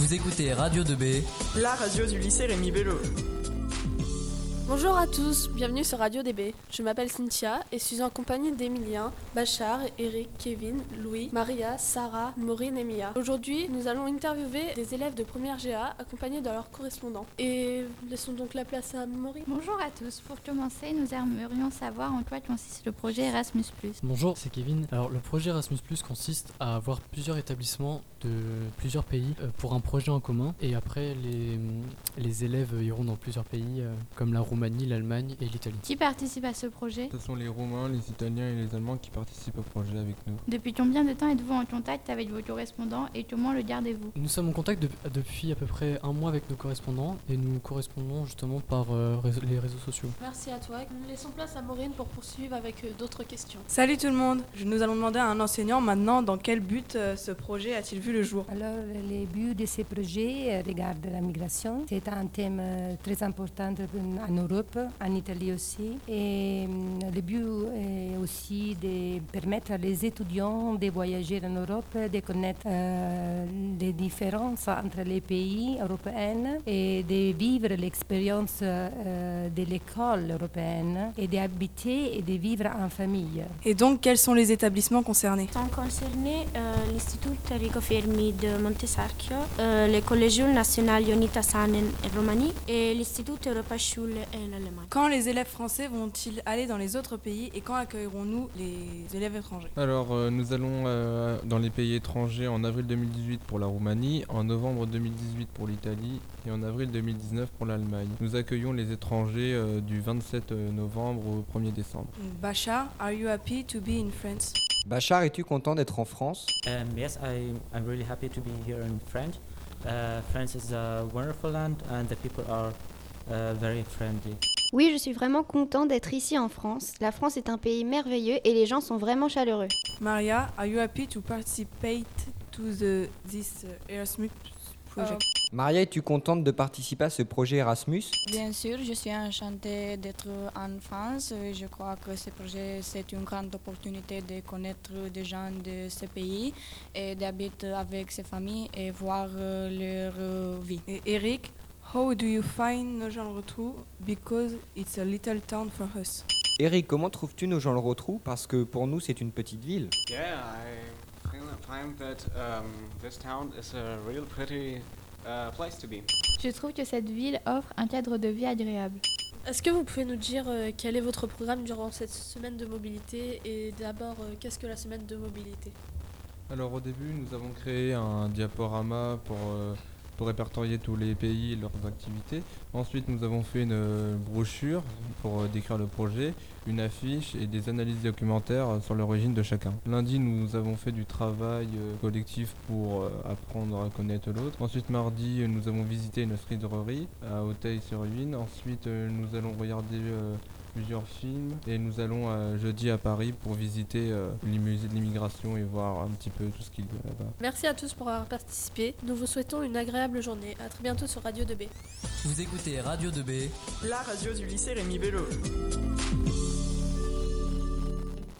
Vous écoutez Radio 2B, la radio du lycée Rémi Bello. Bonjour à tous, bienvenue sur Radio DB. Je m'appelle Cynthia et suis en compagnie d'Emilien, Bachar, Eric, Kevin, Louis, Maria, Sarah, Maureen et Mia. Aujourd'hui, nous allons interviewer des élèves de première GA accompagnés de leurs correspondants. Et laissons donc la place à Maureen. Bonjour à tous. Pour commencer, nous aimerions savoir en quoi consiste le projet Erasmus. Bonjour, c'est Kevin. Alors, le projet Erasmus consiste à avoir plusieurs établissements de plusieurs pays euh, pour un projet en commun. Et après, les, les élèves iront dans plusieurs pays euh, comme la Roumanie, l'Allemagne et l'Italie. Qui participe à ce projet Ce sont les Roumains, les Italiens et les Allemands qui participent au projet avec nous. Depuis combien de temps êtes-vous en contact avec vos correspondants et comment le gardez-vous? Nous sommes en contact de- depuis à peu près un mois avec nos correspondants et nous correspondons justement par euh, réseau- les réseaux sociaux. Merci à toi. Laissons place à Maureen pour poursuivre avec euh, d'autres questions. Salut tout le monde. Nous allons demander à un enseignant maintenant dans quel but euh, ce projet a-t-il vu le jour? Alors, les buts de ces projets euh, regardent la migration. C'est un thème euh, très important en Europe, en Italie aussi. Et euh, le but est aussi de permettre à les étudiants de voyager en Europe, de connaître euh, les différences entre les pays européens et de vivre l'expérience euh, de l'école européenne et d'habiter et de vivre en famille. Et donc, quels sont les établissements concernés? Sont concernés euh, l'Istitut Enrico Fermi de Montesarchio, euh, le Collegio Nazionale Ionita Sanen en Roumanie et l'Istitut Europaschule Quand les élèves français vont-ils aller dans les autres pays et quand accueillerons-nous les élèves étrangers? Alors, euh, nous allons euh, dans les pays étrangers en avril 2018 pour la Roumanie, en novembre 2018 pour l'Italie et en avril 2019 pour l'Allemagne. Nous accueillons les étrangers euh, du 27 novembre au 1er décembre. Bachar, are you happy to be in France? Bachar, es-tu content d'être en France? Um, yes, I, I'm really happy to be here in France. Uh, France is a wonderful land and the people are uh, very friendly. Oui, je suis vraiment content d'être ici en France. La France est un pays merveilleux et les gens sont vraiment chaleureux. Maria, are you happy to participate to the, this uh, Erasmus project? Maria, es-tu contente de participer à ce projet Erasmus? Bien sûr, je suis enchantée d'être en France. Je crois que ce projet, c'est une grande opportunité de connaître des gens de ce pays et d'habiter avec ses familles et voir euh, leur euh, vie. Et Eric, how do you find Nogent-le-Rotrou because it's a little town for us Eric, comment trouves-tu nos gens le retrou Parce que pour nous, c'est une petite ville. Yeah, I find that um, this town is a real pretty uh, place to be. Je trouve que cette ville offre un cadre de vie agréable. Est-ce que vous pouvez nous dire euh, quel est votre programme durant cette semaine de mobilité? Et d'abord euh, qu'est-ce que la semaine de mobilité? Alors, au début, nous avons créé un diaporama pour, euh, pour répertorier tous les pays et leurs activités. Ensuite, nous avons fait une euh, brochure pour euh, décrire le projet, une affiche et des analyses documentaires euh, sur l'origine de chacun. Lundi, nous avons fait du travail collectif pour apprendre à connaître l'autre. Ensuite, mardi, nous avons visité une friderie à Auteuil-sur-Huine. Ensuite, nous allons regarder plusieurs films et nous allons euh, jeudi à Paris pour visiter euh, les musées de l'immigration et voir un petit peu tout ce qu'il y a là-bas. Merci à tous pour avoir participé. Nous vous souhaitons une agréable journée. À très bientôt sur Radio 2B. vous écoutez Radio 2B, La radio du lycée Rémi Bello.